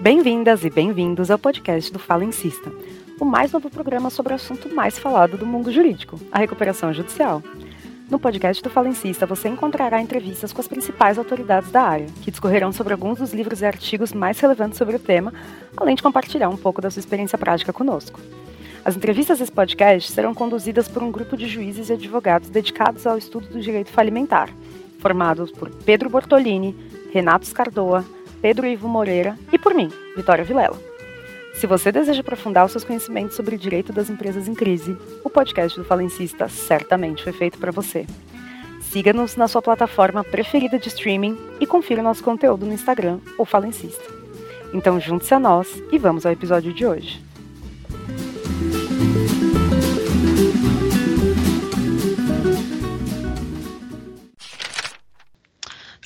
Bem-vindas e bem-vindos ao podcast do Falencista, o mais novo programa sobre o assunto mais falado do mundo jurídico, a recuperação judicial. No podcast do Falencista, você encontrará entrevistas com as principais autoridades da área, que discorrerão sobre alguns dos livros e artigos mais relevantes sobre o tema, além de compartilhar um pouco da sua experiência prática conosco. As entrevistas desse podcast serão conduzidas por um grupo de juízes e advogados dedicados ao estudo do direito falimentar, formados por Pedro Bortolini, Renato Scardoa, Pedro Ivo Moreira e por mim, Vitória Vilela. Se você deseja aprofundar os seus conhecimentos sobre o direito das empresas em crise, o podcast do Falencista certamente foi feito para você. Siga-nos na sua plataforma preferida de streaming e confira nosso conteúdo no Instagram, o Falencista. Então junte-se a nós e vamos ao episódio de hoje.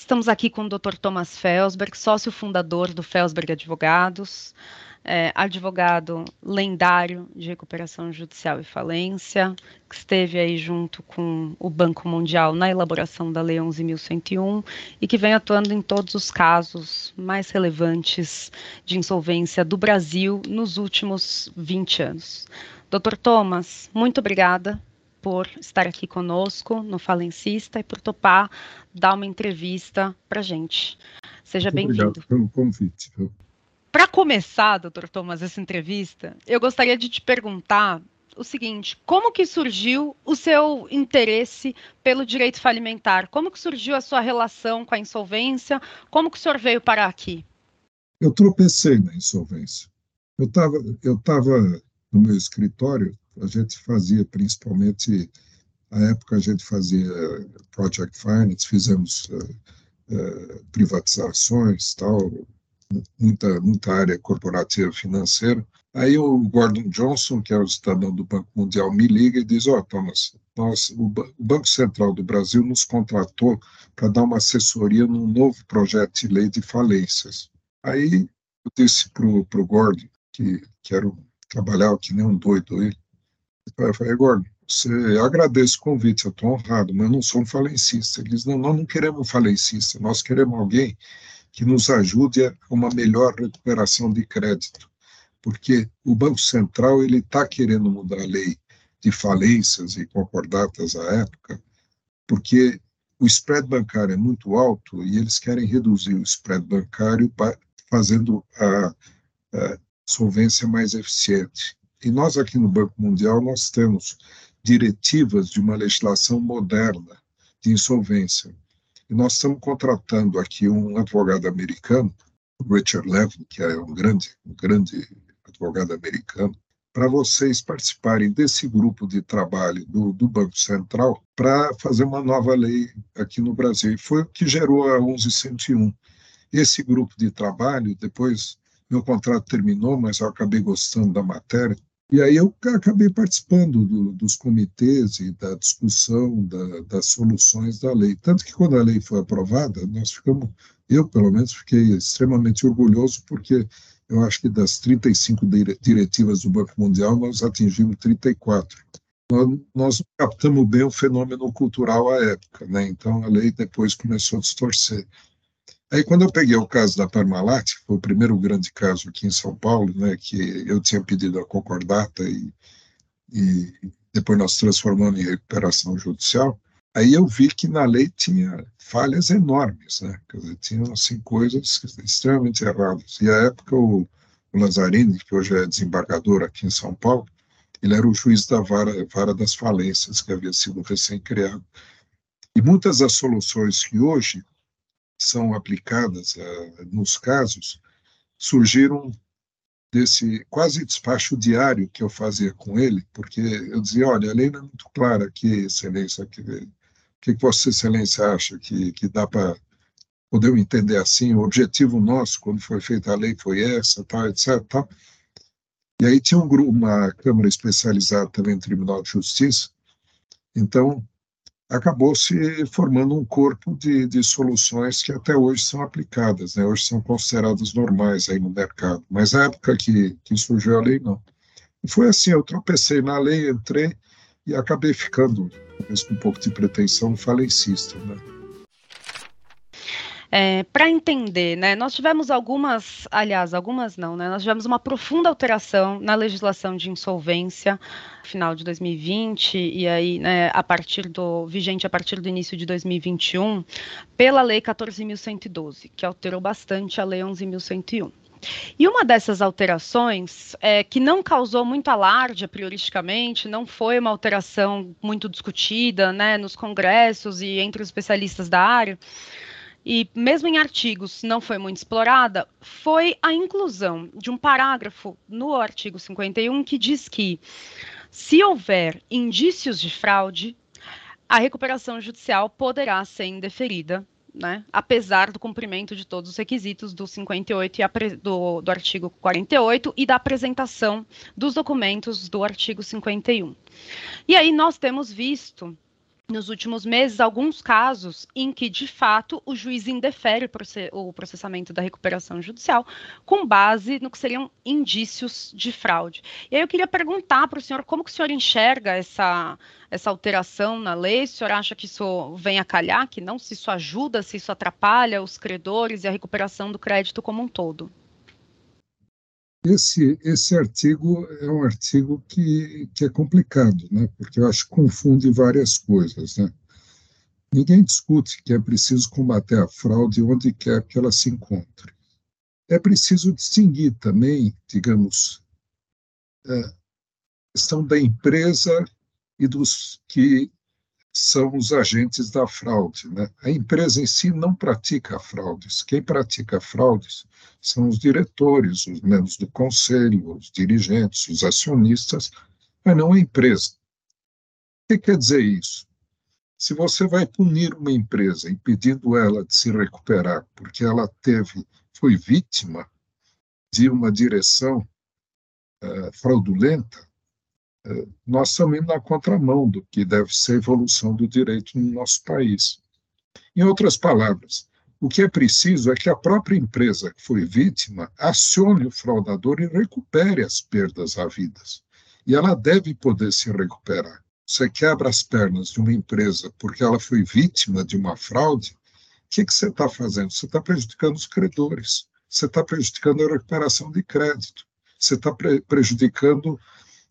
Estamos aqui com o Dr. Thomas Felsberg, sócio fundador do Felsberg Advogados, é, advogado lendário de recuperação judicial e falência, que esteve aí junto com o Banco Mundial na elaboração da Lei 11.101 e que vem atuando em todos os casos mais relevantes de insolvência do Brasil nos últimos 20 anos. Dr. Thomas, muito obrigada por estar aqui conosco no Falencista e por topar dar uma entrevista para gente. Seja bem-vindo. Obrigado pelo convite. Para começar, doutor Thomas, essa entrevista, eu gostaria de te perguntar o seguinte: como que surgiu o seu interesse pelo direito falimentar? Como que surgiu a sua relação com a insolvência? Como que o senhor veio parar aqui? Eu tropecei na insolvência. Eu estava eu tava no meu escritório a gente fazia principalmente, na época a gente fazia project finance, fizemos uh, privatizações, tal, muita, muita área corporativa financeira. Aí o Gordon Johnson, que é o cidadão do Banco Mundial, me liga e diz: Ó, oh, Thomas, nós, o, Banco Central do Brasil nos contratou para dar uma assessoria num novo projeto de lei de falências. Aí eu disse para o Gordon, que, que era um, que nem um doido ele, eu falei, Gordon, você agradeço o convite, eu estou honrado, mas eu não sou um falencista. Eles não, nós não queremos um falencista, nós queremos alguém que nos ajude a uma melhor recuperação de crédito, porque o Banco Central ele está querendo mudar a lei de falências e concordatas à época, porque o spread bancário é muito alto e eles querem reduzir o spread bancário fazendo a, a solvência mais eficiente. E nós aqui no Banco Mundial nós temos diretivas de uma legislação moderna de insolvência. E nós estamos contratando aqui um advogado americano, Richard Levin, que é um grande, um grande advogado americano, para vocês participarem desse grupo de trabalho do, do Banco Central para fazer uma nova lei aqui no Brasil. E foi o que gerou a 1101. Esse grupo de trabalho, depois meu contrato terminou, mas eu acabei gostando da matéria, e aí eu acabei participando do, dos comitês e da discussão da, das soluções da lei. Tanto que quando a lei foi aprovada, nós ficamos, eu pelo menos fiquei extremamente orgulhoso, porque eu acho que das 35 diretivas do Banco Mundial, nós atingimos 34. Nós, nós captamos bem o fenômeno cultural à época, né? então a lei depois começou a distorcer. Aí, quando eu peguei o caso da Parmalat, que foi o primeiro grande caso aqui em São Paulo, né, que eu tinha pedido a concordata e, e depois nós transformamos em recuperação judicial, aí eu vi que na lei tinha falhas enormes, né, quer dizer, tinham assim, coisas extremamente erradas. E à época o, o Lazzarini, que hoje é desembargador aqui em São Paulo, ele era o juiz da vara, vara das falências, que havia sido recém-criado. E muitas das soluções que hoje são aplicadas uh, nos casos surgiram desse quase despacho diário que eu fazia com ele, porque eu dizia, olha, a lei não é muito clara aqui, excelência, que, o que Vossa Excelência acha que, que dá para poder entender assim, o objetivo nosso, quando foi feita a lei, foi essa, tal, etc, tal. E aí tinha um grupo, uma Câmara especializada também no Tribunal de Justiça, então acabou se formando um corpo de, de soluções que até hoje são aplicadas, né? hoje são consideradas normais aí no mercado, mas na época que, que surgiu a lei, não. E foi assim, eu tropecei na lei, entrei e acabei ficando, talvez com um pouco de pretensão, falencista, né? É, Para entender, né, nós tivemos algumas, aliás, algumas não, né, nós tivemos uma profunda alteração na legislação de insolvência final de 2020 e aí, né, a partir do vigente a partir do início de 2021, pela lei 14.112, que alterou bastante a lei 11.101. E uma dessas alterações, é, que não causou muito alarde prioristicamente, não foi uma alteração muito discutida né, nos congressos e entre os especialistas da área, e mesmo em artigos não foi muito explorada, foi a inclusão de um parágrafo no artigo 51 que diz que, se houver indícios de fraude, a recuperação judicial poderá ser indeferida né, apesar do cumprimento de todos os requisitos do 58 e do, do artigo 48 e da apresentação dos documentos do artigo 51. E aí nós temos visto nos últimos meses alguns casos em que, de fato, o juiz indefere o processamento da recuperação judicial com base no que seriam indícios de fraude. E aí eu queria perguntar para o senhor como que o senhor enxerga essa, essa alteração na lei, o senhor acha que isso vem a calhar, que não, se isso ajuda, se isso atrapalha os credores e a recuperação do crédito como um todo? Esse, esse artigo é um artigo que, que é complicado, né? porque eu acho que confunde várias coisas. Né? Ninguém discute que é preciso combater a fraude onde quer que ela se encontre. É preciso distinguir também, digamos, a é, questão da empresa e dos que são os agentes da fraude. Né? A empresa em si não pratica fraudes. Quem pratica fraudes são os diretores, os membros do conselho, os dirigentes, os acionistas, mas não a empresa. O que quer dizer isso? Se você vai punir uma empresa impedindo ela de se recuperar porque ela teve, foi vítima de uma direção uh, fraudulenta, nós estamos indo na contramão do que deve ser a evolução do direito no nosso país. Em outras palavras, o que é preciso é que a própria empresa que foi vítima acione o fraudador e recupere as perdas havidas. E ela deve poder se recuperar. Você quebra as pernas de uma empresa porque ela foi vítima de uma fraude, o que, que você está fazendo? Você está prejudicando os credores, você está prejudicando a recuperação de crédito, você está pre prejudicando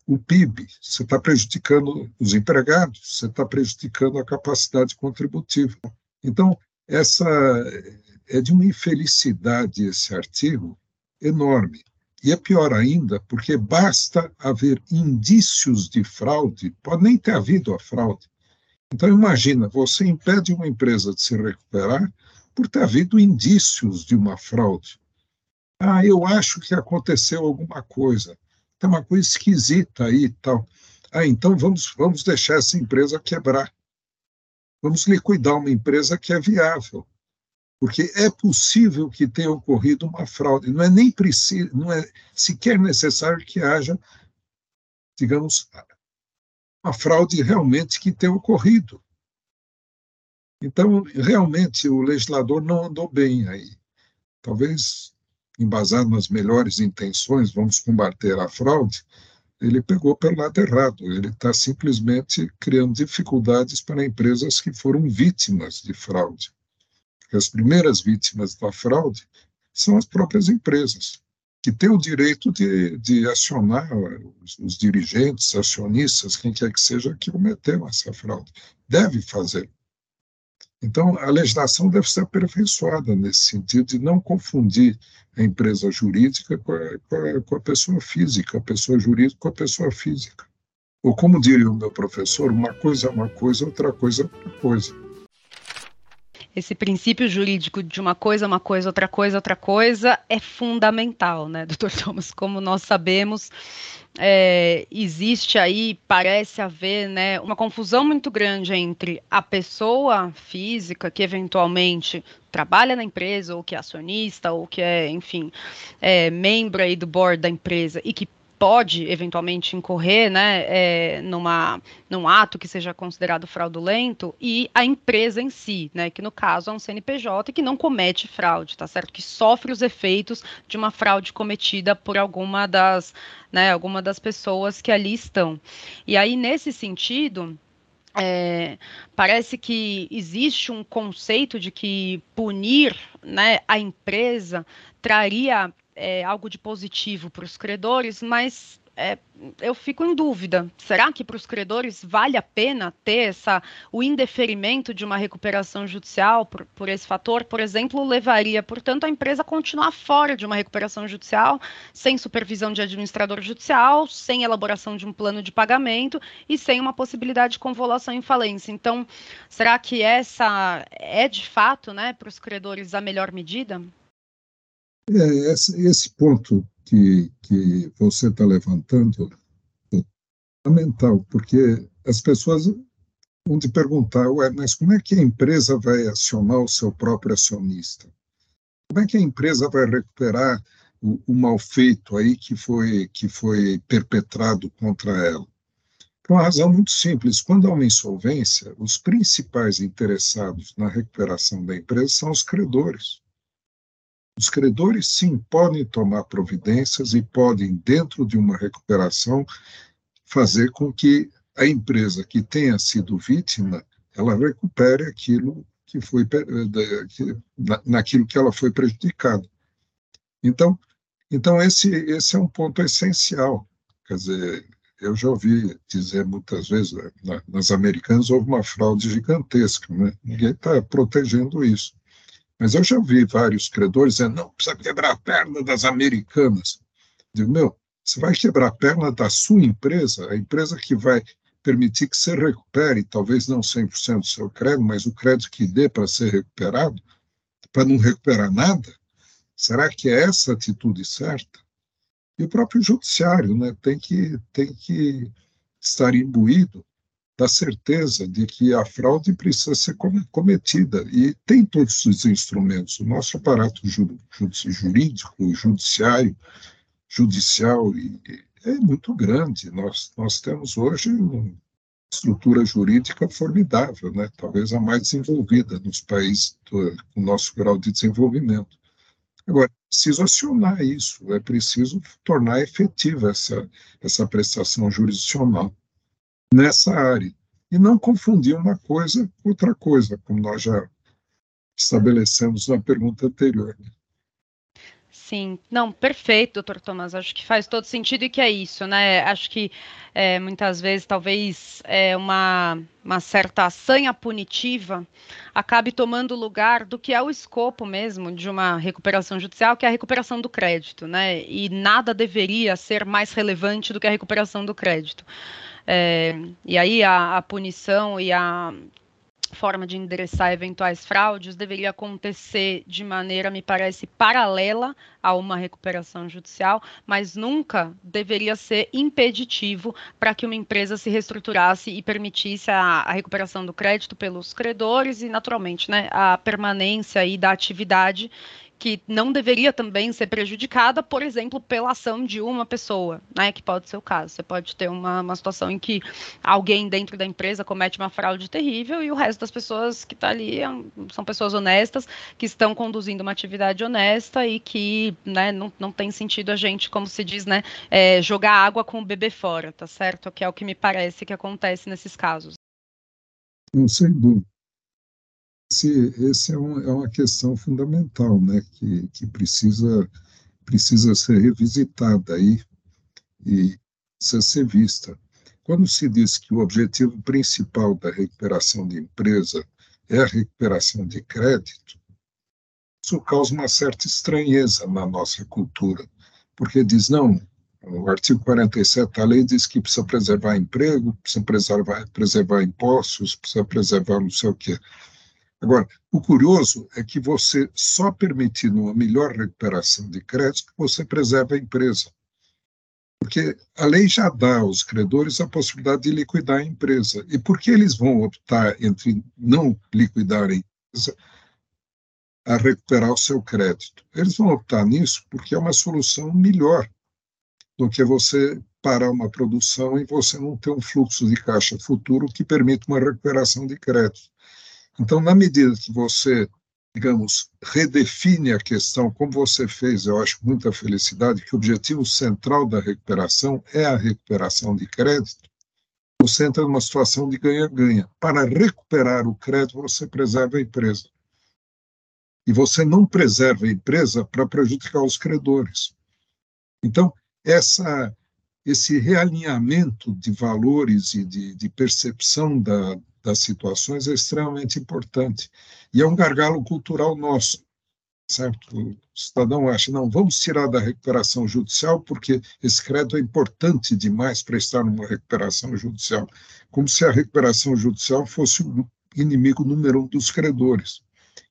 o PIB, você está prejudicando os empregados, você está prejudicando a capacidade contributiva. Então, essa é de uma infelicidade esse artigo enorme. E é pior ainda, porque basta haver indícios de fraude, pode nem ter havido a fraude. Então, imagina, você impede uma empresa de se recuperar por ter havido indícios de uma fraude. Ah, eu acho que aconteceu alguma coisa tem uma coisa esquisita aí e tal. Ah, então vamos, vamos deixar essa empresa quebrar. Vamos liquidar uma empresa que é viável. Porque é possível que tenha ocorrido uma fraude. Não é nem preciso, não é sequer necessário que haja, digamos, uma fraude realmente que tenha ocorrido. Então, realmente, o legislador não andou bem aí. Talvez embasado nas melhores intenções, vamos combater a fraude, ele pegou pelo lado errado. Ele está simplesmente criando dificuldades para empresas que foram vítimas de fraude. Porque as primeiras vítimas da fraude são as próprias empresas, que têm o direito de, de acionar os, os dirigentes, acionistas, quem quer que seja, que cometeu essa fraude. Deve fazer. Então, a legislação deve ser aperfeiçoada nesse sentido de não confundir a empresa jurídica com a, com a, com a pessoa física, a pessoa jurídica com a pessoa física. Ou como diria o meu professor, uma coisa é uma coisa, outra coisa é outra coisa. Esse princípio jurídico de uma coisa, uma coisa, outra coisa, outra coisa é fundamental, né, doutor Thomas? Como nós sabemos, é, existe aí, parece haver, né, uma confusão muito grande entre a pessoa física que eventualmente trabalha na empresa, ou que é acionista, ou que é, enfim, é, membro aí do board da empresa e que pode eventualmente incorrer né, é, numa, num ato que seja considerado fraudulento e a empresa em si, né, que no caso é um CNPJ que não comete fraude, tá certo? Que sofre os efeitos de uma fraude cometida por alguma das, né, alguma das pessoas que ali estão. E aí, nesse sentido, é, parece que existe um conceito de que punir né, a empresa traria é, algo de positivo para os credores, mas é, eu fico em dúvida. Será que para os credores vale a pena ter essa, o indeferimento de uma recuperação judicial por, por, esse fator? Por exemplo, levaria, portanto, a empresa a continuar fora de uma recuperação judicial, sem supervisão de administrador judicial, sem elaboração de um plano de pagamento e sem uma possibilidade de convolução em falência. Então, será que essa é de fato, né, para os credores a melhor medida? É, esse, esse ponto que, que você está levantando é fundamental, porque as pessoas vão te perguntar, ué, mas como é que a empresa vai acionar o seu próprio acionista? Como é que a empresa vai recuperar o, o mal feito aí que foi, que foi perpetrado contra ela? Por uma razão muito simples, quando há uma insolvência, os principais interessados na recuperação da empresa são os credores. Os credores, sim, podem tomar providências e podem, dentro de uma recuperação, fazer com que a empresa que tenha sido vítima, ela recupere aquilo que foi naquilo que ela foi prejudicada. Então, então esse esse é um ponto essencial. Quer dizer, eu já ouvi dizer muitas vezes né, nas americanas houve uma fraude gigantesca, né? Ninguém está protegendo isso. Mas eu já vi vários credores dizendo, não, precisa quebrar a perna das americanas. Digo, meu, você vai quebrar a perna da sua empresa, a empresa que vai permitir que você recupere, talvez não 100% do seu crédito, mas o crédito que dê para ser recuperado, para não recuperar nada? Será que é essa atitude certa? E o próprio judiciário né, tem, que, tem que estar imbuído da certeza de que a fraude precisa ser cometida e tem todos os instrumentos. O nosso aparato jurídico, judiciário, judicial é muito grande. Nós, nós temos hoje uma estrutura jurídica formidável, né? talvez a mais desenvolvida nos países do, com nosso grau de desenvolvimento. Agora, é preciso acionar isso, é preciso tornar efetiva essa, essa prestação jurisdicional nessa área. E não confundir uma coisa com outra coisa, como nós já estabelecemos na pergunta anterior. Né? Sim, não, perfeito, doutor Thomas. Acho que faz todo sentido e que é isso, né? Acho que é, muitas vezes, talvez, é, uma, uma certa sanha punitiva acabe tomando lugar do que é o escopo mesmo de uma recuperação judicial, que é a recuperação do crédito, né? E nada deveria ser mais relevante do que a recuperação do crédito. É, e aí a, a punição e a forma de endereçar eventuais fraudes deveria acontecer de maneira, me parece, paralela a uma recuperação judicial, mas nunca deveria ser impeditivo para que uma empresa se reestruturasse e permitisse a, a, recuperação do crédito pelos credores e, naturalmente, né, a permanência aí da atividade que não deveria também ser prejudicada, por exemplo, pela ação de uma pessoa, né, que pode ser o caso. Você pode ter uma, uma situação em que alguém dentro da empresa comete uma fraude terrível e o resto das pessoas que está ali é são pessoas honestas, que estão conduzindo uma atividade honesta e que né, não, não tem sentido a gente, como se diz, né, é, jogar água com o bebê fora, tá certo? Que é o que me parece que acontece nesses casos. Sem dúvida esse, esse é, um, é, uma questão fundamental, né, que, que precisa, precisa ser revisitada aí e precisa ser vista. Quando se diz que o objetivo principal da recuperação de empresa é a recuperação de crédito, isso causa uma certa estranheza na nossa cultura, porque diz, não, o artigo 47 da lei diz que precisa preservar emprego, precisa preservar, preservar impostos, precisa preservar não sei o quê. Agora, o curioso é que você só permitindo uma melhor recuperação de crédito, você preserva a empresa. Porque a lei já dá aos credores a possibilidade de liquidar a empresa. E por que eles vão optar entre não liquidar a empresa a recuperar o seu crédito? Eles vão optar nisso porque é uma solução melhor do que você parar uma produção e você não ter um fluxo de caixa futuro que permita uma recuperação de crédito. Então, na medida que você, digamos, redefine a questão, como você fez, eu acho muita felicidade, que o objetivo central da recuperação é a recuperação de crédito, você entra numa situação de ganha-ganha. Para recuperar o crédito, você preserva a empresa. E você não preserva a empresa para prejudicar os credores. Então, essa, esse realinhamento de valores e de, de percepção da, das situações é extremamente importante. E é um gargalo cultural nosso certo? O cidadão acha, não, vamos tirar da recuperação judicial porque esse crédito é importante demais para estar numa recuperação judicial, como se a recuperação judicial fosse o inimigo número um dos credores.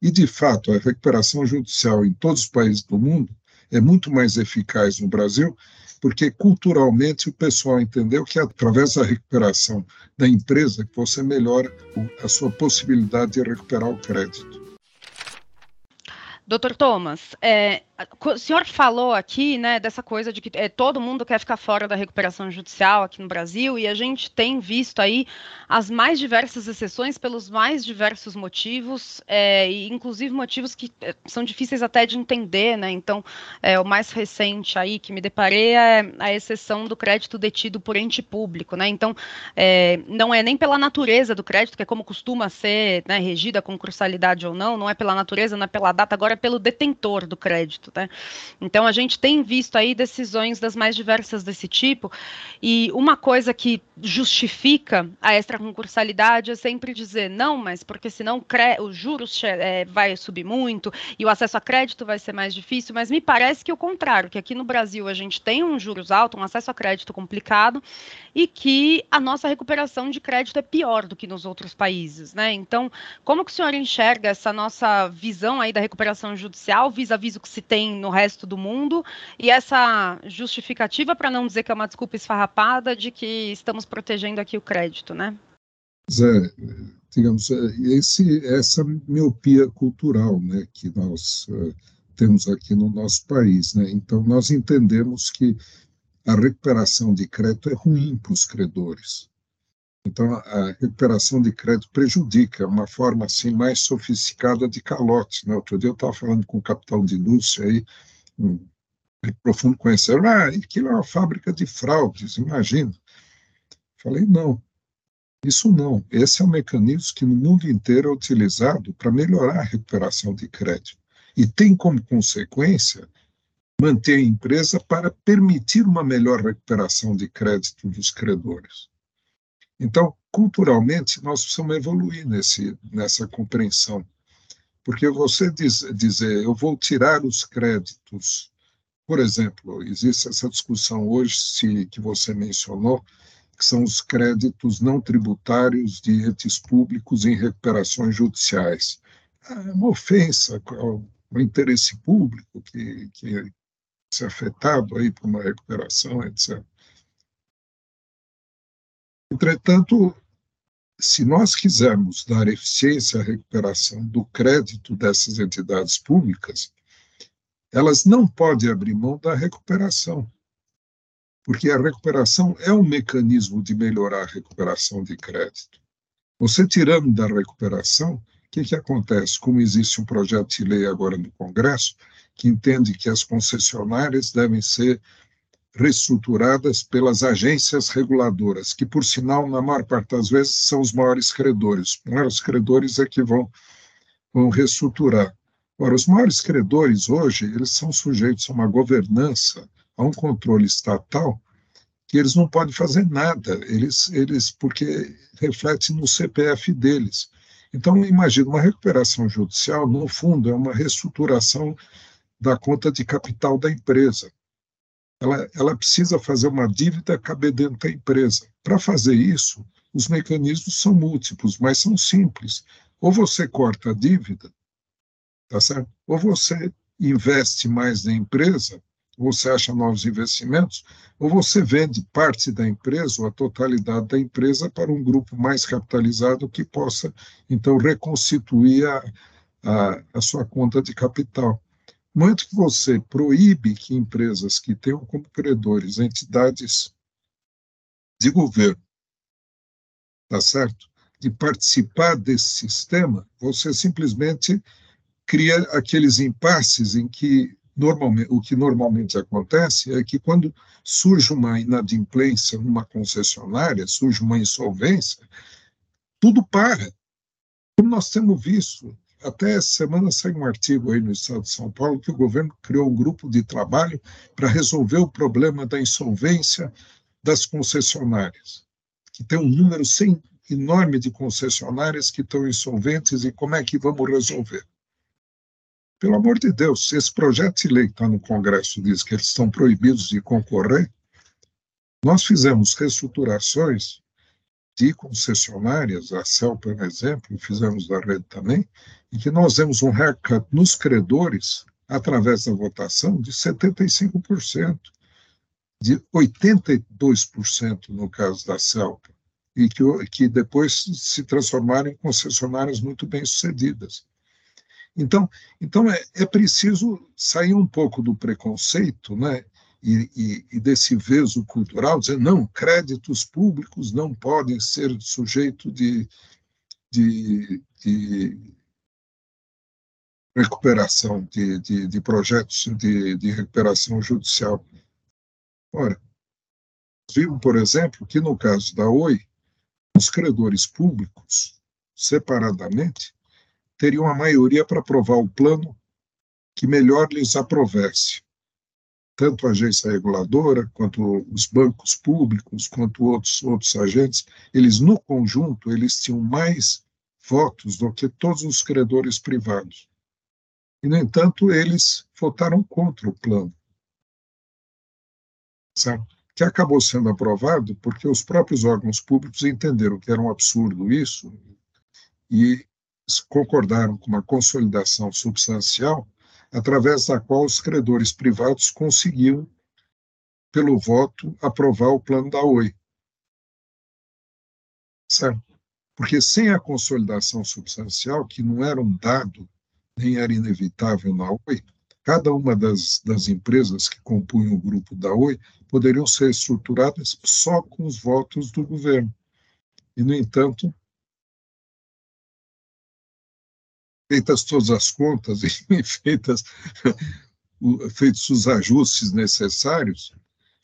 E, de fato, a recuperação judicial em todos os países do mundo é muito mais eficaz no Brasil, porque culturalmente o pessoal entendeu que através da recuperação da empresa você melhora a sua possibilidade de recuperar o crédito. Doutor Thomas, é, o senhor falou aqui, né, dessa coisa de que é, todo mundo quer ficar fora da recuperação judicial aqui no Brasil, e a gente tem visto aí as mais diversas exceções pelos mais diversos motivos, é, e inclusive motivos que é, são difíceis até de entender, né? Então, é, o mais recente aí que me deparei é a exceção do crédito detido por ente público, né? Então, é, não é nem pela natureza do crédito, que é como costuma ser né, regida a concursalidade ou não, não é pela natureza, não é pela data, agora é pelo detentor do crédito Né? Então, a gente tem visto aí decisões das mais diversas desse tipo, e uma coisa que justifica a extraconcursalidade é sempre dizer, não, mas porque senão os juros é, vai subir muito e o acesso a crédito vai ser mais difícil, mas me parece que o contrário, que aqui no Brasil a gente tem um juros alto, um acesso a crédito complicado, e que a nossa recuperação de crédito é pior do que nos outros países, né? Então, como que o senhor enxerga essa nossa visão aí da recuperação judicial vis-à-vis -vis o que se tem no resto do mundo e essa justificativa, para não dizer que é uma desculpa esfarrapada, de que estamos protegendo aqui o crédito, né? Zé, digamos, esse, essa miopia cultural né, que nós uh, temos aqui no nosso país. Né? Então, nós entendemos que a recuperação de crédito é ruim para os credores. Então, a recuperação de crédito prejudica, uma forma assim mais sofisticada de calote. Né? Outro dia eu estava falando com um capitão de indústria aí, um profundo conhecedor, ah, aquilo é uma fábrica de fraudes, imagina. Falei, não, isso não. Esse é um mecanismo que no mundo inteiro é utilizado para melhorar a recuperação de crédito. E tem como consequência manter a empresa para permitir uma melhor recuperação de crédito dos credores. Então, culturalmente, nós precisamos evoluir nesse, nessa compreensão. Porque você diz, dizer, eu vou tirar os créditos, por exemplo, existe essa discussão hoje se, que você mencionou, que são os créditos não tributários de entes públicos em recuperações judiciais. É uma ofensa ao, ao interesse público que, que ser afetado aí por uma recuperação, etc. Entretanto, se nós quisermos dar eficiência à recuperação do crédito dessas entidades públicas, elas não podem abrir mão da recuperação, porque a recuperação é um mecanismo de melhorar a recuperação de crédito. Você tirando da recuperação, o que, que acontece? Como existe um projeto de lei agora no Congresso, que entende que as concessionárias devem ser reestruturadas pelas agências reguladoras, que, por sinal, na maior parte das vezes, são os maiores credores. Os credores é que vão, vão reestruturar. Ora, os maiores credores hoje, eles são sujeitos a uma governança, a um controle estatal, que eles não podem fazer nada, eles, eles porque reflete no CPF deles. Então, imagina, uma recuperação judicial, no fundo, é uma reestruturação da conta de capital da empresa. Ela, ela precisa fazer uma dívida caber dentro da empresa. Para fazer isso, os mecanismos são múltiplos, mas são simples. Ou você corta a dívida, tá certo? Ou você investe mais na empresa, ou você acha novos investimentos, ou você vende parte da empresa ou a totalidade da empresa para um grupo mais capitalizado que possa, então, reconstituir a, a, a sua conta de capital. Muito que você proíbe que empresas que tenham como credores entidades de governo, tá certo? De participar desse sistema, você simplesmente cria aqueles impasses em que normalmente, o que normalmente acontece é que quando surge uma inadimplência numa concessionária, surge uma insolvência, tudo para. Como nós temos visto, até essa semana saiu um artigo aí no Estado de São Paulo que o governo criou um grupo de trabalho para resolver o problema da insolvência das concessionárias, que tem um número sem, enorme de concessionárias que estão insolventes e como é que vamos resolver. Pelo amor de Deus, se esse projeto de lei está no Congresso diz que eles estão proibidos de concorrer, nós fizemos reestruturações de concessionárias, a CEL, por exemplo, fizemos da rede também, em que nós demos um haircut nos credores, através da votação, de 75%, de 82% no caso da CELPA, e que, que depois se transformaram em concessionárias muito bem-sucedidas. Então, então é, é preciso sair um pouco do preconceito, né? E, e, e, desse veso cultural, dizer, não, créditos públicos não podem ser sujeito de, de, de recuperação, de, de, de projetos de, de, recuperação judicial. Ora, vimos, por exemplo, que no caso da Oi, os credores públicos, separadamente, teriam a maioria para aprovar o plano que melhor lhes aprovesse tanto a agência reguladora, quanto os bancos públicos, quanto outros, outros agentes, eles, no conjunto, eles tinham mais votos do que todos os credores privados. E, no entanto, eles votaram contra o plano. Certo? Que acabou sendo aprovado porque os próprios órgãos públicos entenderam que era um absurdo isso e concordaram com uma consolidação substancial através da qual os credores privados conseguiam, pelo voto, aprovar o plano da Oi. Certo? Porque sem a consolidação substancial, que não era um dado, nem era inevitável na Oi, cada uma das, das empresas que compunham o grupo da Oi poderiam ser estruturadas só com os votos do governo. E, no entanto, feitas todas as contas e feitas, feitos os ajustes necessários,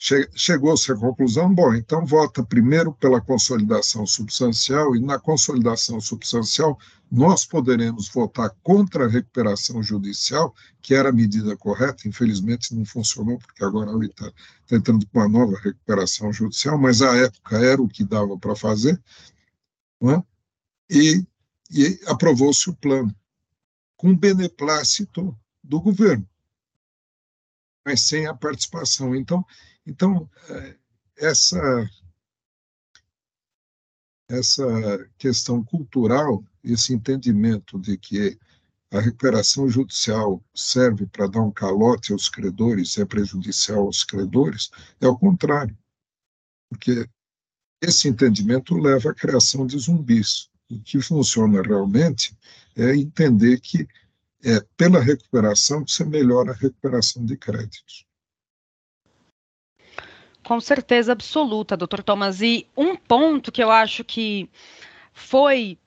che chegou-se à conclusão, bom, então vota primeiro pela consolidação substancial e na consolidação substancial nós poderemos votar contra a recuperação judicial, que era a medida correta, infelizmente não funcionou, porque agora está tentando com uma nova recuperação judicial, mas à época era o que dava para fazer, é? e, e aprovou-se o plano com beneplácito do governo, mas sem a participação. Então, então é, essa essa questão cultural, esse entendimento de que a recuperação judicial serve para dar um calote aos credores, é prejudicial aos credores, é o contrário. Porque esse entendimento leva à criação de zumbis. O que funciona realmente é entender que é pela recuperação que você melhora a recuperação de créditos. Com certeza absoluta, doutor Thomas. E um ponto que eu acho que foi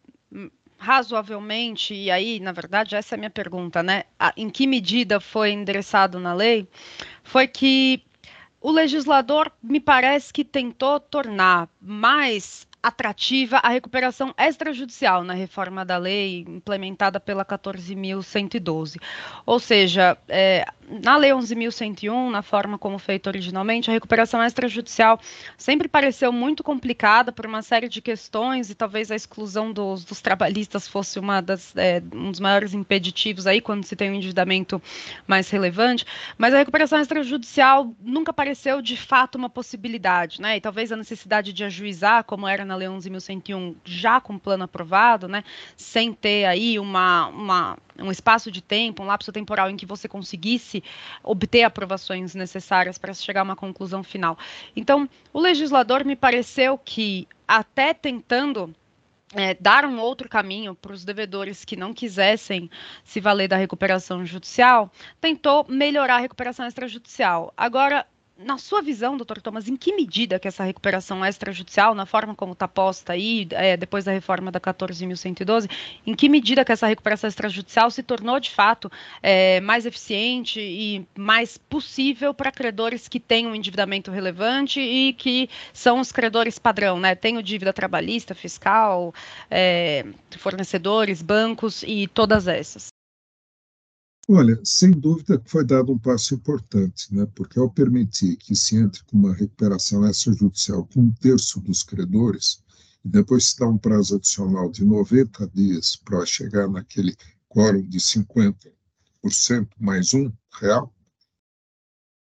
razoavelmente, e aí, na verdade, essa é a minha pergunta, né? Em que medida foi endereçado na lei? Foi que o legislador me parece que tentou tornar mais atrativa a recuperação extrajudicial na reforma da lei implementada pela 14.112. Ou seja, é, na Lei 11.101, na forma como feita originalmente, a recuperação extrajudicial sempre pareceu muito complicada por uma série de questões e talvez a exclusão dos, dos trabalhistas fosse uma das, é, um dos maiores impeditivos aí quando se tem um endividamento mais relevante, mas a recuperação extrajudicial nunca pareceu de fato uma possibilidade, né? E talvez a necessidade de ajuizar, como era na Lei 11.101, já com plano aprovado, né? Sem ter aí uma, uma um espaço de tempo, um lapso temporal em que você conseguisse obter aprovações necessárias para chegar a uma conclusão final. Então, o legislador me pareceu que, até tentando é, dar um outro caminho para os devedores que não quisessem se valer da recuperação judicial, tentou melhorar a recuperação extrajudicial. Agora, na sua visão, doutor Thomas, em que medida que essa recuperação extrajudicial, na forma como está posta aí, é, depois da reforma da 14.112, em que medida que essa recuperação extrajudicial se tornou, de fato, é, mais eficiente e mais possível para credores que têm um endividamento relevante e que são os credores padrão, né? Tenho dívida trabalhista, fiscal, é, fornecedores, bancos e todas essas. Olha, sem dúvida que foi dado um passo importante, né? porque ao permitir que se entre com uma recuperação extrajudicial com um terço dos credores, e depois se dá um prazo adicional de 90 dias para chegar naquele quórum de 50% mais um real,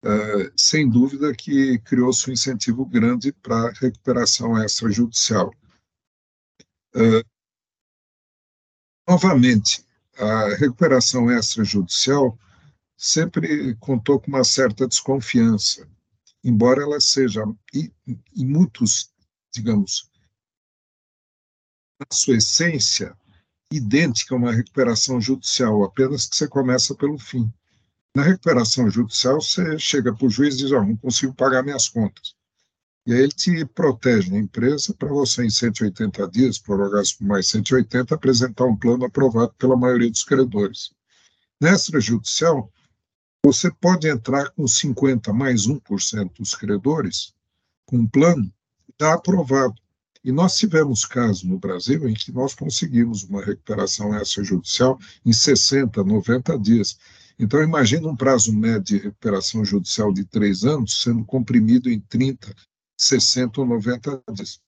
uh, sem dúvida que criou-se um incentivo grande para recuperação extrajudicial. Uh, novamente, a recuperação extrajudicial sempre contou com uma certa desconfiança, embora ela seja, em muitos, digamos, na sua essência, idêntica a uma recuperação judicial, apenas que você começa pelo fim. Na recuperação judicial, você chega para o juiz e diz: oh, não consigo pagar minhas contas. E aí ele te protege na empresa para você, em 180 dias, prorrogar por mais 180, apresentar um plano aprovado pela maioria dos credores. Nessa extrajudicial, você pode entrar com 50 mais 1% dos credores, com um plano já aprovado. E nós tivemos casos no Brasil em que nós conseguimos uma recuperação extrajudicial em 60, 90 dias. Então, imagine um prazo médio de recuperação judicial de três anos sendo comprimido em 30, 60 ou 90 dias.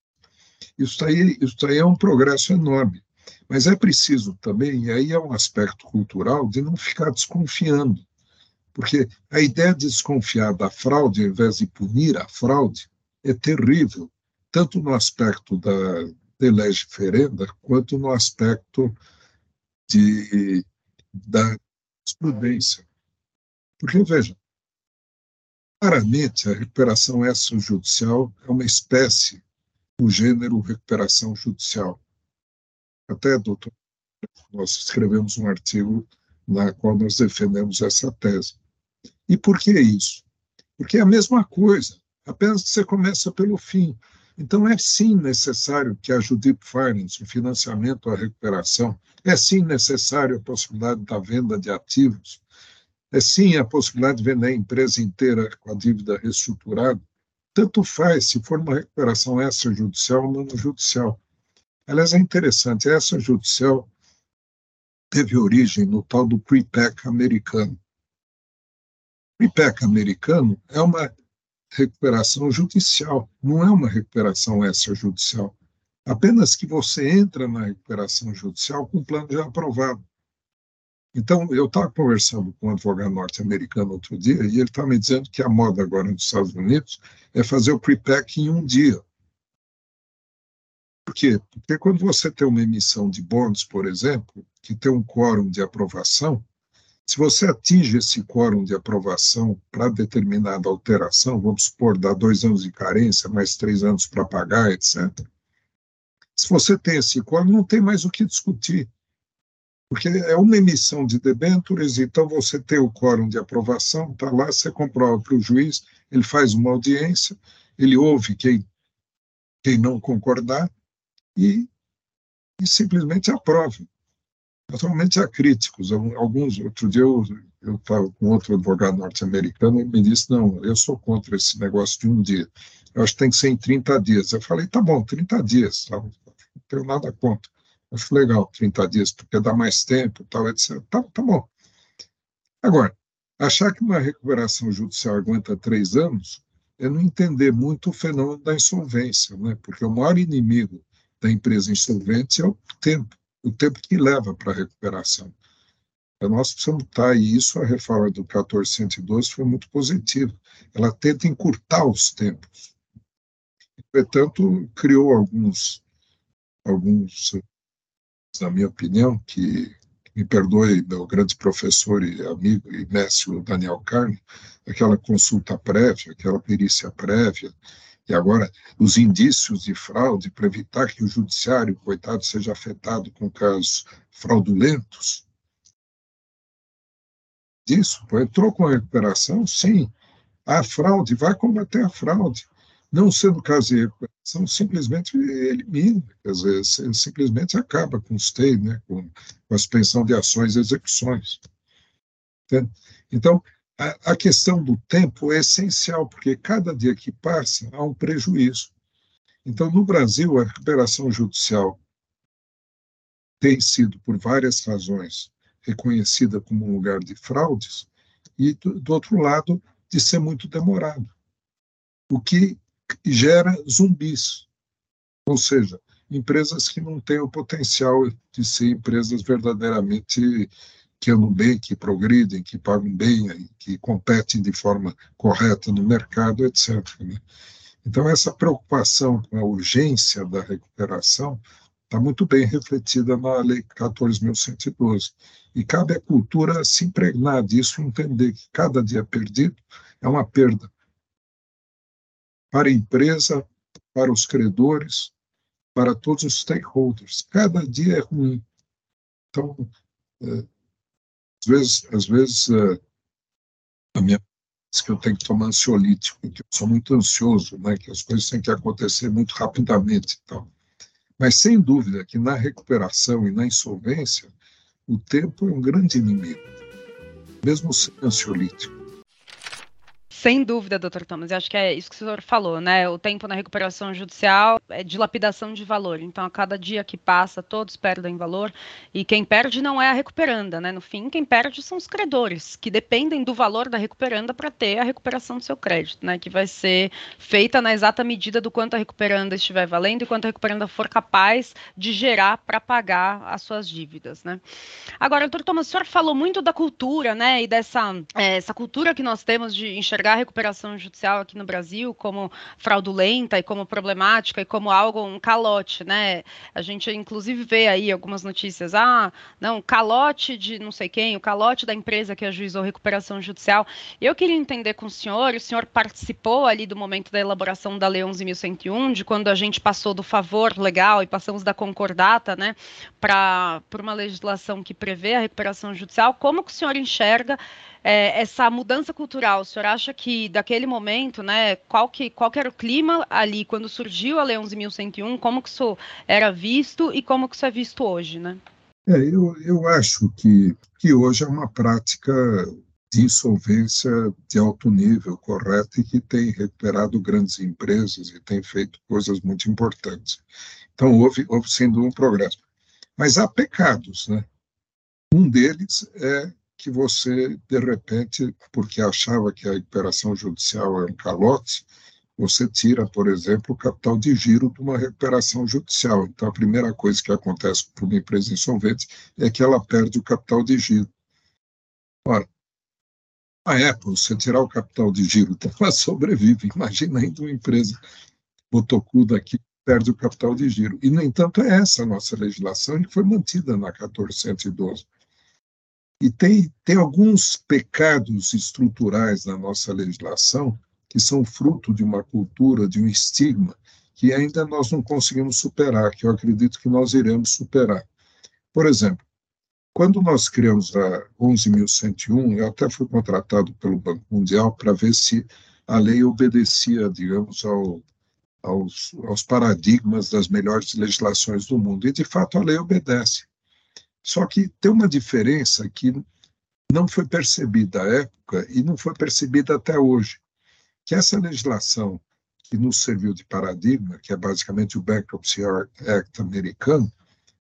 Isso aí, isso aí é um progresso enorme. Mas é preciso também, e aí é um aspecto cultural, de não ficar desconfiando. Porque a ideia de desconfiar da fraude, ao invés de punir a fraude, é terrível, tanto no aspecto da de legiferenda, quanto no aspecto de, da prudência. Porque, veja, Claramente, a recuperação extrajudicial é uma espécie do gênero recuperação judicial. Até, doutor, nós escrevemos um artigo na qual nós defendemos essa tese. E por que isso? Porque é a mesma coisa, apenas que você começa pelo fim. Então, é sim necessário que ajude o Finance, o financiamento à recuperação, é sim necessário a possibilidade da venda de ativos, é sim a possibilidade de vender a empresa inteira com a dívida reestruturada, tanto faz se for uma recuperação extrajudicial ou não judicial. Aliás, é interessante, essa judicial teve origem no tal do pre-PEC americano. O americano é uma recuperação judicial, não é uma recuperação extrajudicial. Apenas que você entra na recuperação judicial com o plano já aprovado. Então, eu estava conversando com um advogado norte-americano outro dia e ele estava me dizendo que a moda agora nos Estados Unidos é fazer o pre-pack em um dia. Por quê? Porque quando você tem uma emissão de bonds, por exemplo, que tem um quórum de aprovação, se você atinge esse quórum de aprovação para determinada alteração, vamos supor, dá dois anos de carência, mais três anos para pagar, etc. Se você tem esse quórum, não tem mais o que discutir porque é uma emissão de debêntures, então você tem o quórum de aprovação, está lá, você comprova para o juiz, ele faz uma audiência, ele ouve quem, quem não concordar e, e simplesmente aprova. Naturalmente há críticos, alguns, outro dia eu estava com outro advogado norte-americano e me disse, não, eu sou contra esse negócio de um dia, eu acho que tem que ser em 30 dias. Eu falei, tá bom, 30 dias, tá, não tenho nada contra. Acho legal, 30 dias, porque dá mais tempo, tal, etc. Tá, tá bom. Agora, achar que uma recuperação judicial aguenta três anos é não entender muito o fenômeno da insolvência, né? porque o maior inimigo da empresa insolvente é o tempo, o tempo que leva para a recuperação. Então, nós precisamos estar, e isso a reforma do 1412 foi muito positiva. Ela tenta encurtar os tempos. Entretanto, criou alguns, alguns na minha opinião, que me perdoe meu grande professor e amigo e mestre Daniel Carne, aquela consulta prévia, aquela perícia prévia, e agora os indícios de fraude para evitar que o judiciário, coitado, seja afetado com casos fraudulentos. Isso, entrou com a recuperação, sim, A fraude, vai combater a fraude. Não sendo caso de recuperação, simplesmente elimina, quer dizer, simplesmente acaba com o STEI, né, com, com a suspensão de ações e execuções. Entende? Então, a, a questão do tempo é essencial, porque cada dia que passa há um prejuízo. Então, no Brasil, a recuperação judicial tem sido, por várias razões, reconhecida como um lugar de fraudes, e, do, do outro lado, de ser muito demorado, o que gera zumbis, ou seja, empresas que não têm o potencial de ser empresas verdadeiramente que andam bem, que progridem, que pagam bem, que competem de forma correta no mercado, etc. Né? Então, essa preocupação com a urgência da recuperação está muito bem refletida na Lei 14.112. E cabe à cultura se impregnar disso entender que cada dia perdido é uma perda para a empresa, para os credores, para todos os stakeholders. Cada dia é ruim. Então, é, às vezes, às vezes uh, a minha diz que eu tenho que tomar ansiolítico, que eu sou muito ansioso, né, que as coisas têm que acontecer muito rapidamente. Então. Mas, sem dúvida, que na recuperação e na insolvência, o tempo é um grande inimigo, mesmo sem ansiolítico. Sem dúvida, doutor Thomas. Eu acho que é isso que o senhor falou, né? O tempo na recuperação judicial é dilapidação de valor. Então, a cada dia que passa, todos perdem valor. E quem perde não é a recuperanda, né? No fim, quem perde são os credores, que dependem do valor da recuperanda para ter a recuperação do seu crédito, né? Que vai ser feita na exata medida do quanto a recuperanda estiver valendo e quanto a recuperanda for capaz de gerar para pagar as suas dívidas, né? Agora, doutor Thomas, o senhor falou muito da cultura, né? E dessa é, essa cultura que nós temos de enxergar a recuperação judicial aqui no Brasil como fraudulenta e como problemática e como algo, um calote, né? A gente, inclusive, vê aí algumas notícias, ah, não, calote de não sei quem, o calote da empresa que ajuizou recuperação judicial. Eu queria entender com o senhor, o senhor participou ali do momento da elaboração da Lei 11.101, de quando a gente passou do favor legal e passamos da concordata, né, para uma legislação que prevê a recuperação judicial, como que o senhor enxerga é, essa mudança cultural, o senhor acha que daquele momento, né, qual que, qual que era o clima ali quando surgiu a Lei 11.101, como que isso era visto e como que isso é visto hoje, né? É, eu, eu acho que, que hoje é uma prática de insolvência de alto nível, correta, e que tem recuperado grandes empresas e tem feito coisas muito importantes. Então, houve, houve dúvida um progresso. Mas há pecados, né? Um deles é que você, de repente, porque achava que a recuperação judicial era um calote, você tira, por exemplo, o capital de giro de uma recuperação judicial. Então, a primeira coisa que acontece para uma empresa insolvente é que ela perde o capital de giro. Ora, a Apple, você tirar o capital de giro, ela sobrevive. Imagina ainda uma empresa botocuda aqui perde o capital de giro. E, no entanto, é essa a nossa legislação que foi mantida na 1412. E tem, tem alguns pecados estruturais na nossa legislação que são fruto de uma cultura, de um estigma, que ainda nós não conseguimos superar, que eu acredito que nós iremos superar. Por exemplo, quando nós criamos a 11.101, eu até fui contratado pelo Banco Mundial para ver se a lei obedecia, digamos, ao, aos, aos paradigmas das melhores legislações do mundo. E, de fato, a lei obedece. Só que tem uma diferença que não foi percebida à época e não foi percebida até hoje, que essa legislação que nos serviu de paradigma, que é basicamente o Bankruptcy Act americano,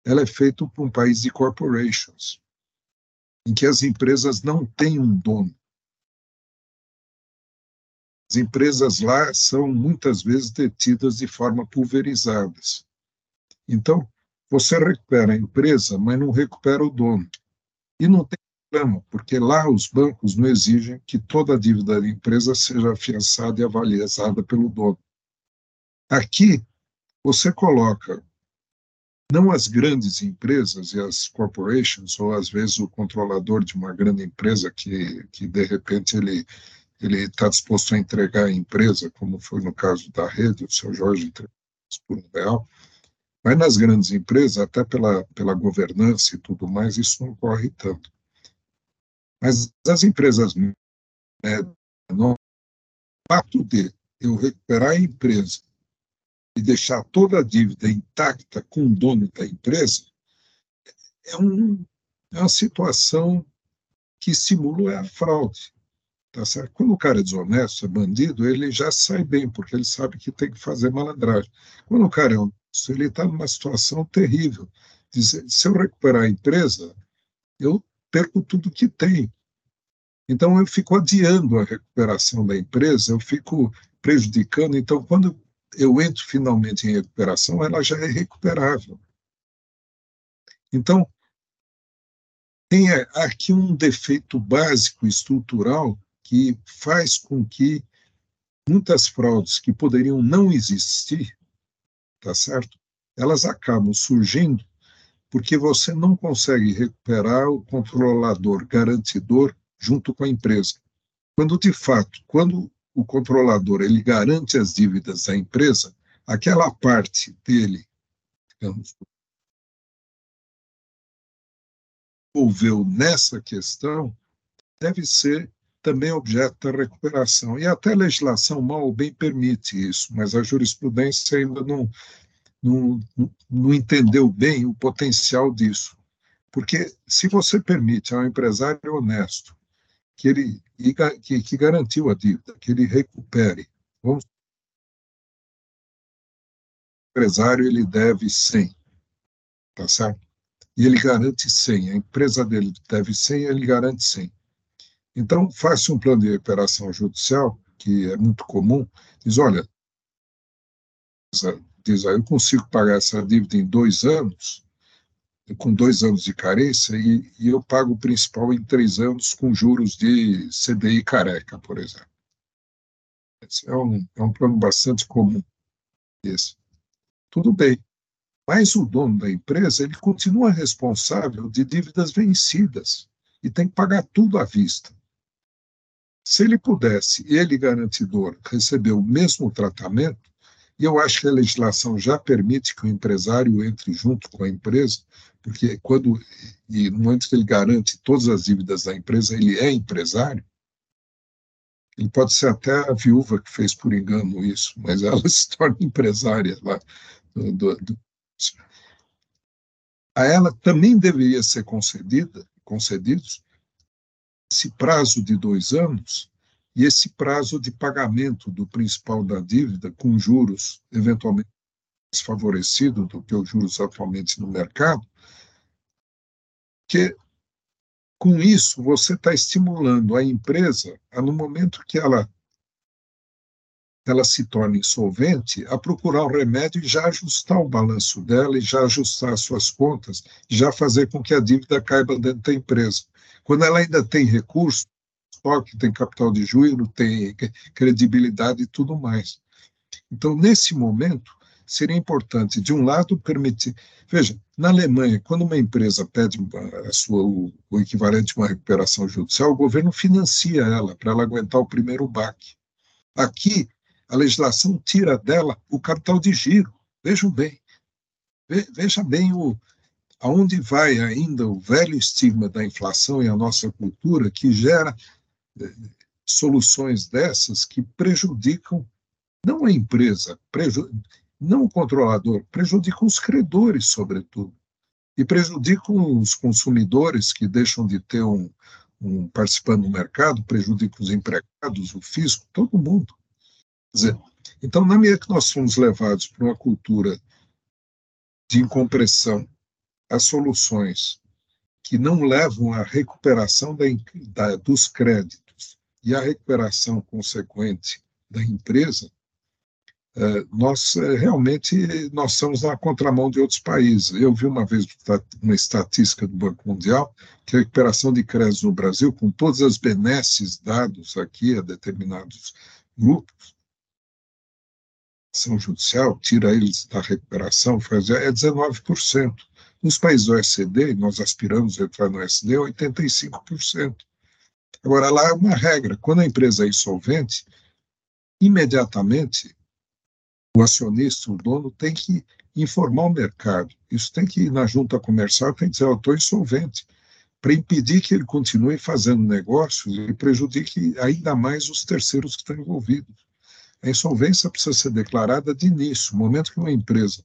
ela é feita por um país de corporations, em que as empresas não têm um dono. As empresas lá são muitas vezes detidas de forma pulverizadas. Então, você recupera a empresa, mas não recupera o dono. E não tem problema, porque lá os bancos não exigem que toda a dívida da empresa seja afiançada e avaliada pelo dono. Aqui, você coloca não as grandes empresas e as corporations, ou às vezes o controlador de uma grande empresa que, que de repente ele ele está disposto a entregar a empresa, como foi no caso da rede, o seu Jorge entregou por um real, mas nas grandes empresas, até pela, pela governança e tudo mais, isso não ocorre tanto. Mas as empresas né, fato de eu recuperar a empresa e deixar toda a dívida intacta com o dono da empresa é, um, é uma situação que simula a fraude. Tá certo? Quando o cara é desonesto, é bandido, ele já sai bem, porque ele sabe que tem que fazer malandragem. Quando o cara é honesto, ele está numa situação terrível. Diz, se eu recuperar a empresa, eu perco tudo que tem. Então, eu fico adiando a recuperação da empresa, eu fico prejudicando. Então, quando eu entro finalmente em recuperação, ela já é recuperável. Então, tem aqui um defeito básico estrutural que faz com que muitas fraudes que poderiam não existir, tá certo? Elas acabam surgindo porque você não consegue recuperar o controlador garantidor junto com a empresa. Quando de fato, quando o controlador ele garante as dívidas da empresa, aquela parte dele, digamos, envolveu nessa questão deve ser também objeto da recuperação. E até a legislação mal ou bem permite isso, mas a jurisprudência ainda não, não, não entendeu bem o potencial disso. Porque se você permite a um empresário honesto que ele que, que garantiu a dívida, que ele recupere, vamos o empresário ele deve 100, tá certo? E ele garante 100, a empresa dele deve 100, ele garante 100. Então, faz um plano de recuperação judicial, que é muito comum, diz, olha, diz, eu consigo pagar essa dívida em dois anos, com dois anos de carência, e, e eu pago o principal em três anos com juros de CDI careca, por exemplo. Esse é um, é um plano bastante comum. Esse. Tudo bem. Mas o dono da empresa, ele continua responsável de dívidas vencidas e tem que pagar tudo à vista. Se ele pudesse, ele garantidor, receber o mesmo tratamento, e eu acho que a legislação já permite que o empresário entre junto com a empresa, porque quando, e no momento que ele garante todas as dívidas da empresa, ele é empresário, ele pode ser até a viúva que fez por engano isso, mas ela se torna empresária lá. Do, do, do... A ela também deveria ser concedida, concedidos esse prazo de dois anos e esse prazo de pagamento do principal da dívida com juros eventualmente favorecido do que os juros atualmente no mercado, que com isso você está estimulando a empresa a no momento que ela ela se torna insolvente, a procurar um remédio e já ajustar o balanço dela e já ajustar as suas contas, já fazer com que a dívida caiba dentro da empresa. Quando ela ainda tem recurso, estoque, tem capital de giro, tem credibilidade e tudo mais. Então, nesse momento, seria importante, de um lado, permitir. Veja, na Alemanha, quando uma empresa pede a sua, o, o equivalente a uma recuperação judicial, o governo financia ela para ela aguentar o primeiro baque. Aqui, a legislação tira dela o capital de giro. Vejam bem. Veja bem o, aonde vai ainda o velho estigma da inflação e a nossa cultura que gera eh, soluções dessas que prejudicam não a empresa, não o controlador, prejudicam os credores, sobretudo, e prejudicam os consumidores que deixam de ter um, um participando no mercado, prejudicam os empregados, o fisco, todo mundo. Quer dizer, então, na medida que nós fomos levados para uma cultura de incompressão as soluções que não levam à recuperação da, da, dos créditos e à recuperação consequente da empresa, é, nós é, realmente nós estamos na contramão de outros países. Eu vi uma vez uma estatística do Banco Mundial que a recuperação de créditos no Brasil, com todas as benesses dados aqui a determinados grupos, ação judicial, tira eles da recuperação, faz, é 19%. Nos países do nós aspiramos a entrar no OECD, 85%. Agora, lá é uma regra: quando a empresa é insolvente, imediatamente o acionista, o dono, tem que informar o mercado. Isso tem que ir na junta comercial, tem que dizer: Eu estou insolvente. para impedir que ele continue fazendo negócios e prejudique ainda mais os terceiros que estão envolvidos. A insolvência precisa ser declarada de início, no momento que uma empresa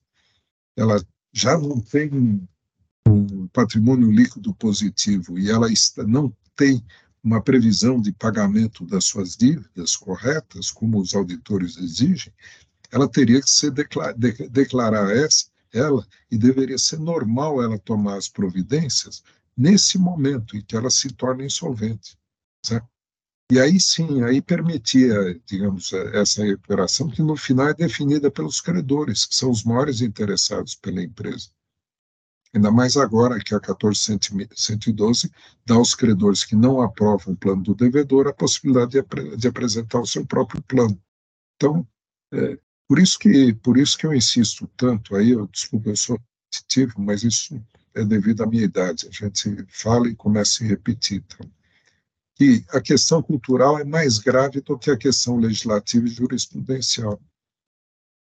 ela já não tem um patrimônio líquido positivo e ela está, não tem uma previsão de pagamento das suas dívidas corretas, como os auditores exigem, ela teria que declar, de, declarar essa, ela e deveria ser normal ela tomar as providências nesse momento em que ela se torna insolvente. Certo? E aí sim, aí permitia, digamos, essa recuperação, que no final é definida pelos credores, que são os maiores interessados pela empresa. Ainda mais agora que a 14.112 dá aos credores que não aprovam o plano do devedor a possibilidade de, de apresentar o seu próprio plano. Então, é, por isso que por isso que eu insisto tanto aí, eu, desculpa, eu sou repetitivo, mas isso é devido à minha idade. A gente fala e começa a repetir. Então. E a questão cultural é mais grave do que a questão legislativa e jurisprudencial.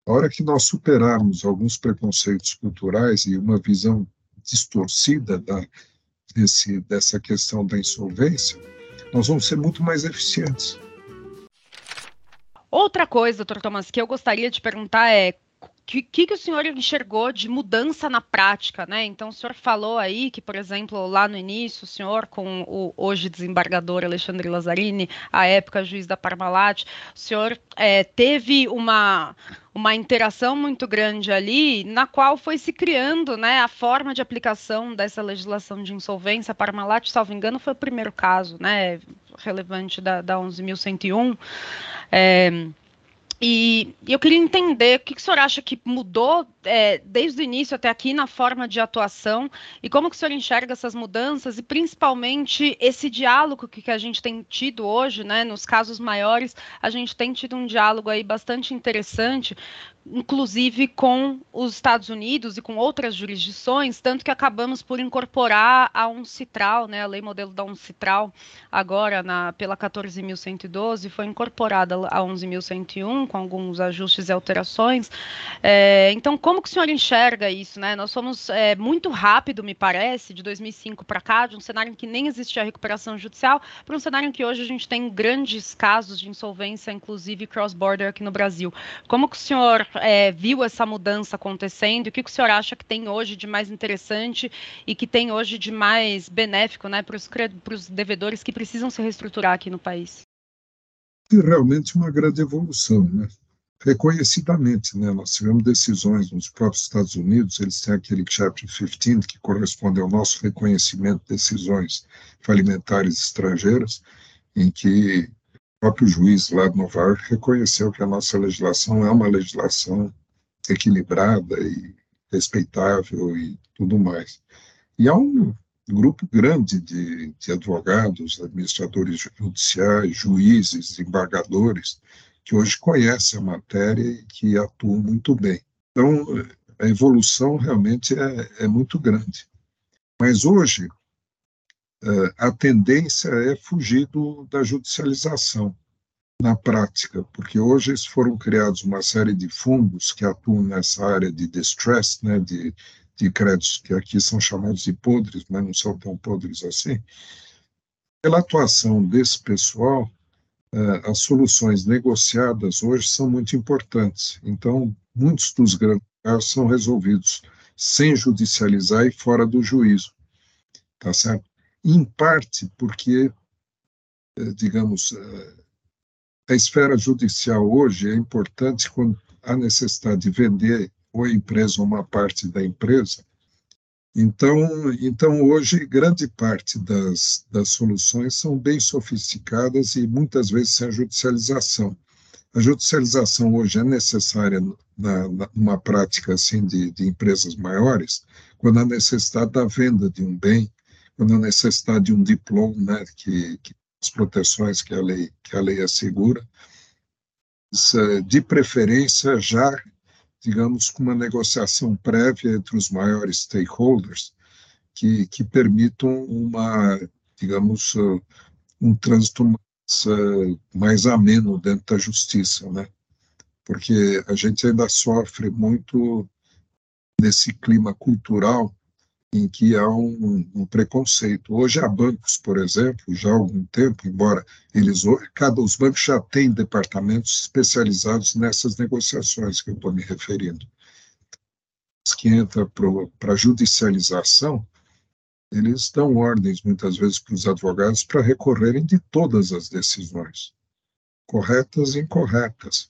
A hora que nós superarmos alguns preconceitos culturais e uma visão distorcida da, desse, dessa questão da insolvência, nós vamos ser muito mais eficientes. Outra coisa, doutor Thomas, que eu gostaria de perguntar é que, que, que o senhor enxergou de mudança na prática, né? Então, o senhor falou aí que, por exemplo, lá no início, o senhor, com o hoje desembargador Alexandre Lazzarini, à época juiz da Parmalat, o senhor é, teve uma, uma interação muito grande ali, na qual foi se criando né, a forma de aplicação dessa legislação de insolvência. A Parmalat, salvo engano, foi o primeiro caso né, relevante da, da 11.101. É, e, eu queria entender o que, que o senhor acha que mudou é, desde o início até aqui na forma de atuação e como que o senhor enxerga essas mudanças e principalmente esse diálogo que, que a gente tem tido hoje, né, nos casos maiores, a gente tem tido um diálogo aí bastante interessante inclusive com os Estados Unidos e com outras jurisdições, tanto que acabamos por incorporar a UNCITRAL, né, a lei modelo da UNCITRAL, agora na, pela 14.112, foi incorporada a 11.101, com alguns ajustes e alterações. É, então, como que o senhor enxerga isso? Né? Nós fomos é, muito rápido, me parece, de 2005 para cá, de um cenário em que nem existia recuperação judicial, para um cenário em que hoje a gente tem grandes casos de insolvência, inclusive cross-border aqui no Brasil. Como que o senhor é, viu essa mudança acontecendo? O que, que o senhor acha que tem hoje de mais interessante e que tem hoje de mais benéfico né, para os devedores que precisam se reestruturar aqui no país? Realmente uma grande evolução, né? Reconhecidamente, né? Nós tivemos decisões nos próprios Estados Unidos, eles têm aquele Chapter 15 que corresponde ao nosso reconhecimento de decisões falimentares estrangeiras, em que próprio juiz lá de Nova York reconheceu que a nossa legislação é uma legislação equilibrada e respeitável e tudo mais. E há um grupo grande de, de advogados, administradores judiciais, juízes, embargadores, que hoje conhecem a matéria e que atuam muito bem. Então, a evolução realmente é, é muito grande. Mas hoje, eh, a tendência é fugir do, da judicialização na prática, porque hoje foram criados uma série de fundos que atuam nessa área de distress, né, de, de créditos que aqui são chamados de podres, mas não são tão podres assim. Pela atuação desse pessoal, as soluções negociadas hoje são muito importantes. Então, muitos dos grandes casos são resolvidos sem judicializar e fora do juízo, tá certo? em parte porque, eh, digamos, eh, a esfera judicial hoje é importante quando há necessidade de vender ou a empresa ou uma parte da empresa. Então, então hoje, grande parte das, das soluções são bem sofisticadas e muitas vezes sem judicialização. A judicialização hoje é necessária na, na, numa prática assim de, de empresas maiores, quando há necessidade da venda de um bem quando a necessidade de um diploma, né, que, que as proteções que a lei que a lei assegura, de preferência já, digamos, com uma negociação prévia entre os maiores stakeholders que, que permitam uma, digamos, um trânsito mais, mais ameno dentro da justiça, né? Porque a gente ainda sofre muito nesse clima cultural em que há um, um, preconceito. Hoje há bancos, por exemplo, já há algum tempo, embora eles cada os bancos já têm departamentos especializados nessas negociações que eu estou me referindo. Que entram para judicialização, eles dão ordens muitas vezes para os advogados para recorrerem de todas as decisões, corretas e incorretas.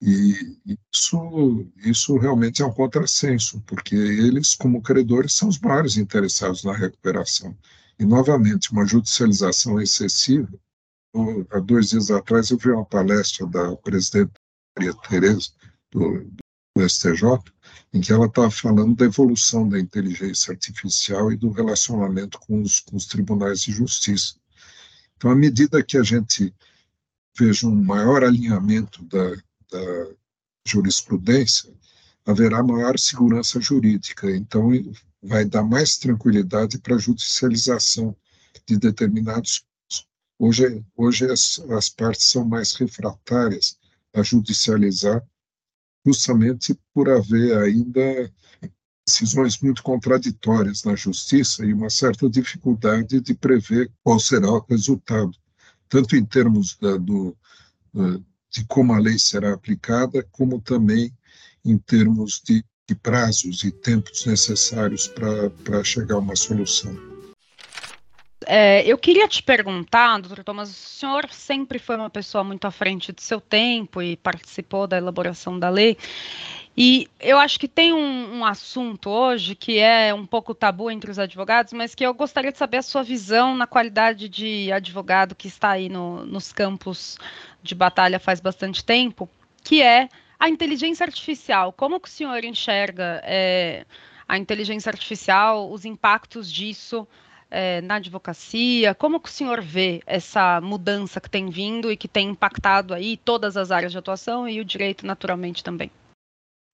E isso, isso realmente é um contrassenso, porque eles, como credores, são os maiores interessados na recuperação. E, novamente, uma judicialização excessiva. Há dois dias atrás, eu vi uma palestra da presidente Maria Tereza, do, do STJ, em que ela estava falando da evolução da inteligência artificial e do relacionamento com os, com os tribunais de justiça. Então, à medida que a gente veja um maior alinhamento da, da jurisprudência, haverá maior segurança jurídica. Então, vai dar mais tranquilidade para a judicialização de determinados Hoje, hoje as, as partes são mais refratárias a judicializar, justamente por haver ainda decisões muito contraditórias na justiça e uma certa dificuldade de prever qual será o resultado, tanto em termos da, do, de como a lei será aplicada, como também em termos de, de prazos e tempos necessários para chegar a uma solução. É, eu queria te perguntar, doutor Thomas, o senhor sempre foi uma pessoa muito à frente do seu tempo e participou da elaboração da lei. E eu acho que tem um, um, assunto hoje que é um pouco tabu entre os advogados, mas que eu gostaria de saber a sua visão na qualidade de advogado que está aí no, nos campos de batalha faz bastante tempo, que é a inteligência artificial. Como que o senhor enxerga é, a inteligência artificial, os impactos disso é, na advocacia? Como que o senhor vê essa mudança que tem vindo e que tem impactado aí todas as áreas de atuação e o direito naturalmente também?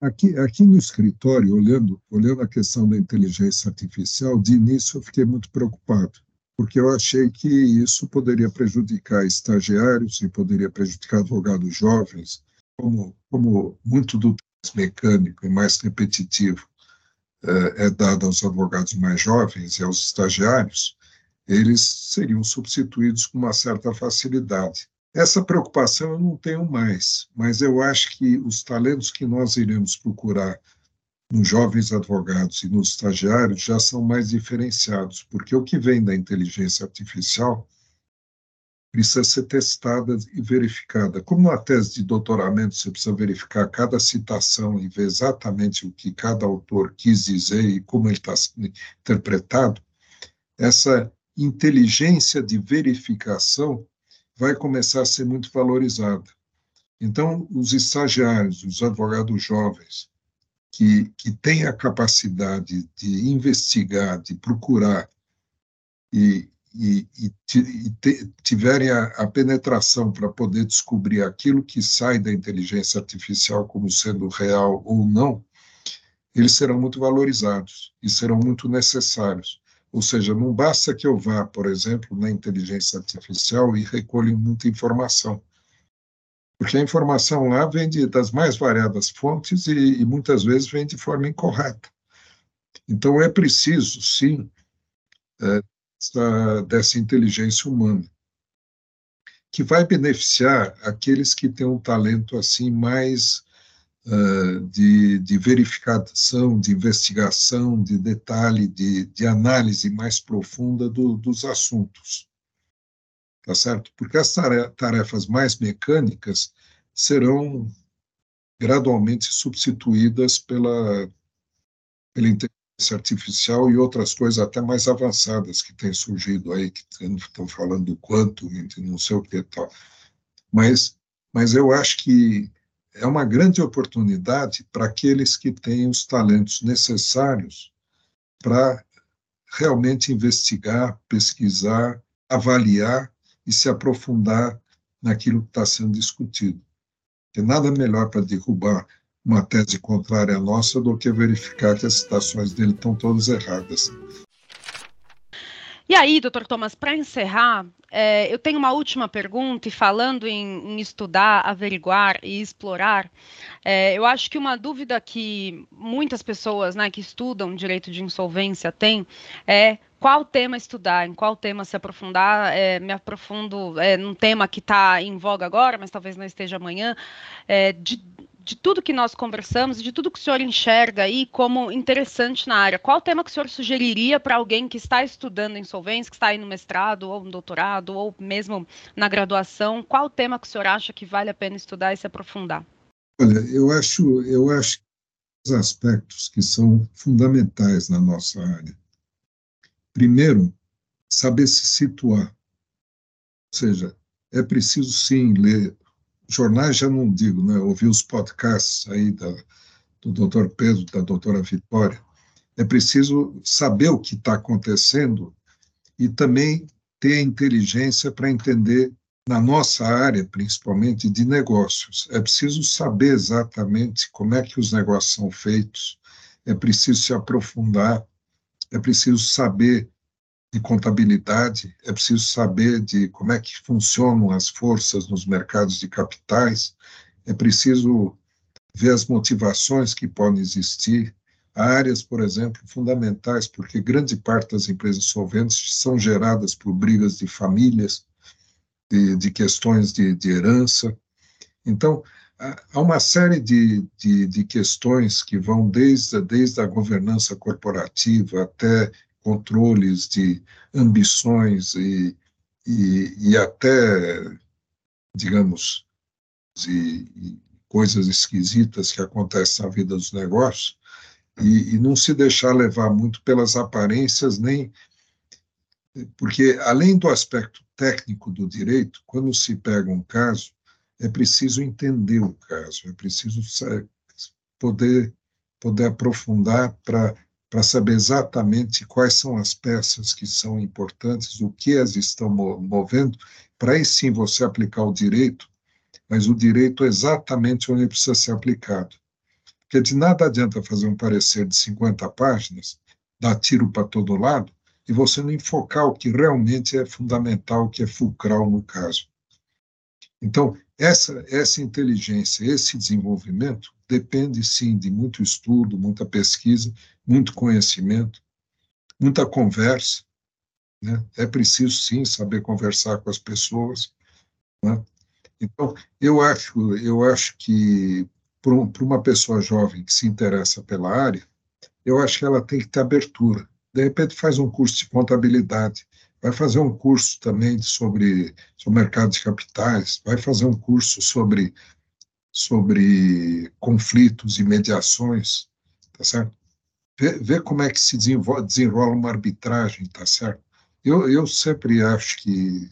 Aqui, aqui no escritório, olhando, olhando a questão da inteligência artificial, de início eu fiquei muito preocupado, porque eu achei que isso poderia prejudicar estagiários e poderia prejudicar advogados jovens, como, como muito do mecânico e mais repetitivo é, é dado aos advogados mais jovens e aos estagiários, eles seriam substituídos com uma certa facilidade. Essa preocupação eu não tenho mais, mas eu acho que os talentos que nós iremos procurar nos jovens advogados e nos estagiários já são mais diferenciados, porque o que vem da inteligência artificial precisa ser testada e verificada. Como na tese de doutoramento você precisa verificar cada citação e ver exatamente o que cada autor quis dizer e como ele está interpretado, essa inteligência de verificação vai começar a ser muito valorizada. Então, os estagiários, os advogados jovens, que, que têm a capacidade de investigar, de procurar e, e, e, e tiverem a, a penetração para poder descobrir aquilo que sai da inteligência artificial como sendo real ou não, eles serão muito valorizados e serão muito necessários. Ou seja, não basta que eu vá, por exemplo, na inteligência artificial e recolha muita informação. Porque a informação lá vem de, das mais variadas fontes e, e muitas vezes vem de forma incorreta. Então, é preciso, sim, é, essa, dessa inteligência humana, que vai beneficiar aqueles que têm um talento assim mais uh, de, de, verificação, de investigação, de detalhe, de, de análise mais profunda do, dos assuntos. Tá certo? Porque as tarefas mais mecânicas serão gradualmente substituídas pela, pela inteligência artificial e outras coisas até mais avançadas que têm surgido aí, que estão falando do quanto, não sei o que tal. Mas, mas eu acho que é uma grande oportunidade para aqueles que têm os talentos necessários para realmente investigar, pesquisar, avaliar e se aprofundar naquilo que está sendo discutido. Tem nada melhor para derrubar uma tese contrária à nossa do que verificar que as citações dele estão todas erradas. E aí, doutor Thomas, para encerrar, é, eu tenho uma última pergunta, e falando em, em estudar, averiguar e explorar, é, eu acho que uma dúvida que muitas pessoas né, que estudam direito de insolvência têm é qual tema estudar, em qual tema se aprofundar. É, me aprofundo é, num tema que está em voga agora, mas talvez não esteja amanhã, é, de de tudo que nós conversamos de tudo que o senhor enxerga aí como interessante na área, qual tema que o senhor sugeriria para alguém que está estudando insolvência, que está aí no mestrado ou no doutorado ou mesmo na graduação, qual tema que o senhor acha que vale a pena estudar e se aprofundar? Olha, eu acho, eu acho os aspectos que são fundamentais na nossa área. Primeiro, saber se situar. Ou seja, é preciso sim ler jornais já não digo, né? Ouvir os podcasts aí da, do doutor Pedro, da doutora Vitória. É preciso saber o que está acontecendo e também ter a inteligência para entender, na nossa área, principalmente, de negócios. É preciso saber exatamente como é que os negócios são feitos, é preciso se aprofundar, é preciso saber de contabilidade, é preciso saber de como é que funcionam as forças nos mercados de capitais, é preciso ver as motivações que podem existir. Há áreas, por exemplo, fundamentais, porque grande parte das empresas solventes são geradas por brigas de famílias, de, de questões de, de, herança. Então, há uma série de, de, questões que vão desde, desde a governança corporativa até controles de ambições e, e, e até, digamos, de, coisas esquisitas que acontecem na vida dos negócios, e, e, não se deixar levar muito pelas aparências, nem. Porque, além do aspecto técnico do direito, quando se pega um caso, é preciso entender o caso, é preciso poder, poder aprofundar para para saber exatamente quais são as peças que são importantes, o que as estão movendo, para aí sim você aplicar o direito, mas o direito é exatamente onde precisa ser aplicado. Porque de nada adianta fazer um parecer de 50 páginas, dar tiro para todo lado, e você não enfocar o que realmente é fundamental, o que é fulcral no caso. Então, essa, essa inteligência, esse desenvolvimento, depende sim de muito estudo, muita pesquisa, muito conhecimento, muita conversa. Né? É preciso sim saber conversar com as pessoas. Né? Então, eu acho, eu acho que para uma pessoa jovem que se interessa pela área, eu acho que ela tem que ter abertura. De repente, faz um curso de contabilidade, vai fazer um curso também sobre, sobre mercado de capitais, vai fazer um curso sobre sobre conflitos e mediações, tá certo? Ver, ver como é que se desenrola uma arbitragem, tá certo? Eu, eu sempre acho que,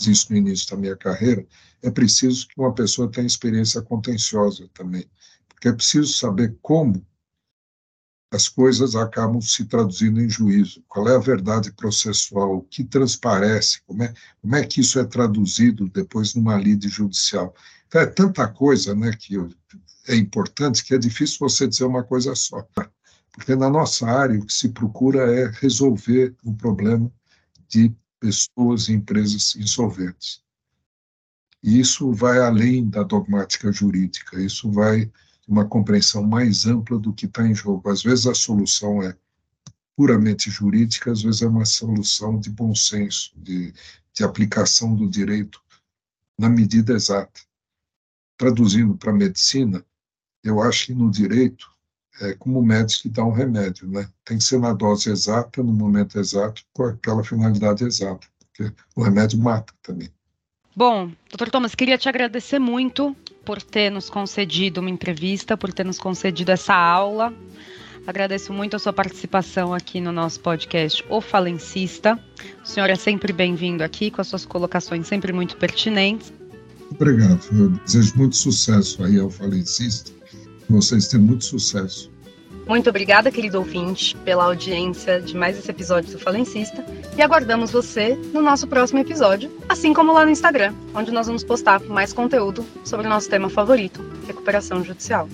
isso no início da minha carreira, é preciso que uma pessoa tenha experiência contenciosa também, porque é preciso saber como as coisas acabam se traduzindo em juízo. Qual é a verdade processual? O que transparece? Como é, como é que isso é traduzido depois numa lide judicial? Então, é tanta coisa né, que é importante que é difícil você dizer uma coisa só. Porque na nossa área o que se procura é resolver o problema de pessoas e empresas insolventes. E isso vai além da dogmática jurídica, isso vai uma compreensão mais ampla do que está em jogo. Às vezes a solução é puramente jurídica, às vezes é uma solução de bom senso, de, de aplicação do direito na medida exata traduzindo para a medicina, eu acho que no direito é como o médico que dá um remédio, né? Tem que ser na dose exata, no momento exato, com aquela finalidade exata, porque o remédio mata também. Bom, doutor Thomas, queria te agradecer muito por ter nos concedido uma entrevista, por ter nos concedido essa aula. Agradeço muito a sua participação aqui no nosso podcast O Falencista. O senhor é sempre bem-vindo aqui, com as suas colocações sempre muito pertinentes. Obrigado. Eu desejo muito sucesso aí ao Falencista. Vocês têm muito sucesso. Muito obrigada, querido ouvinte, pela audiência de mais esse episódio do Falencista. E aguardamos você no nosso próximo episódio, assim como lá no Instagram, onde nós vamos postar mais conteúdo sobre o nosso tema favorito, recuperação judicial.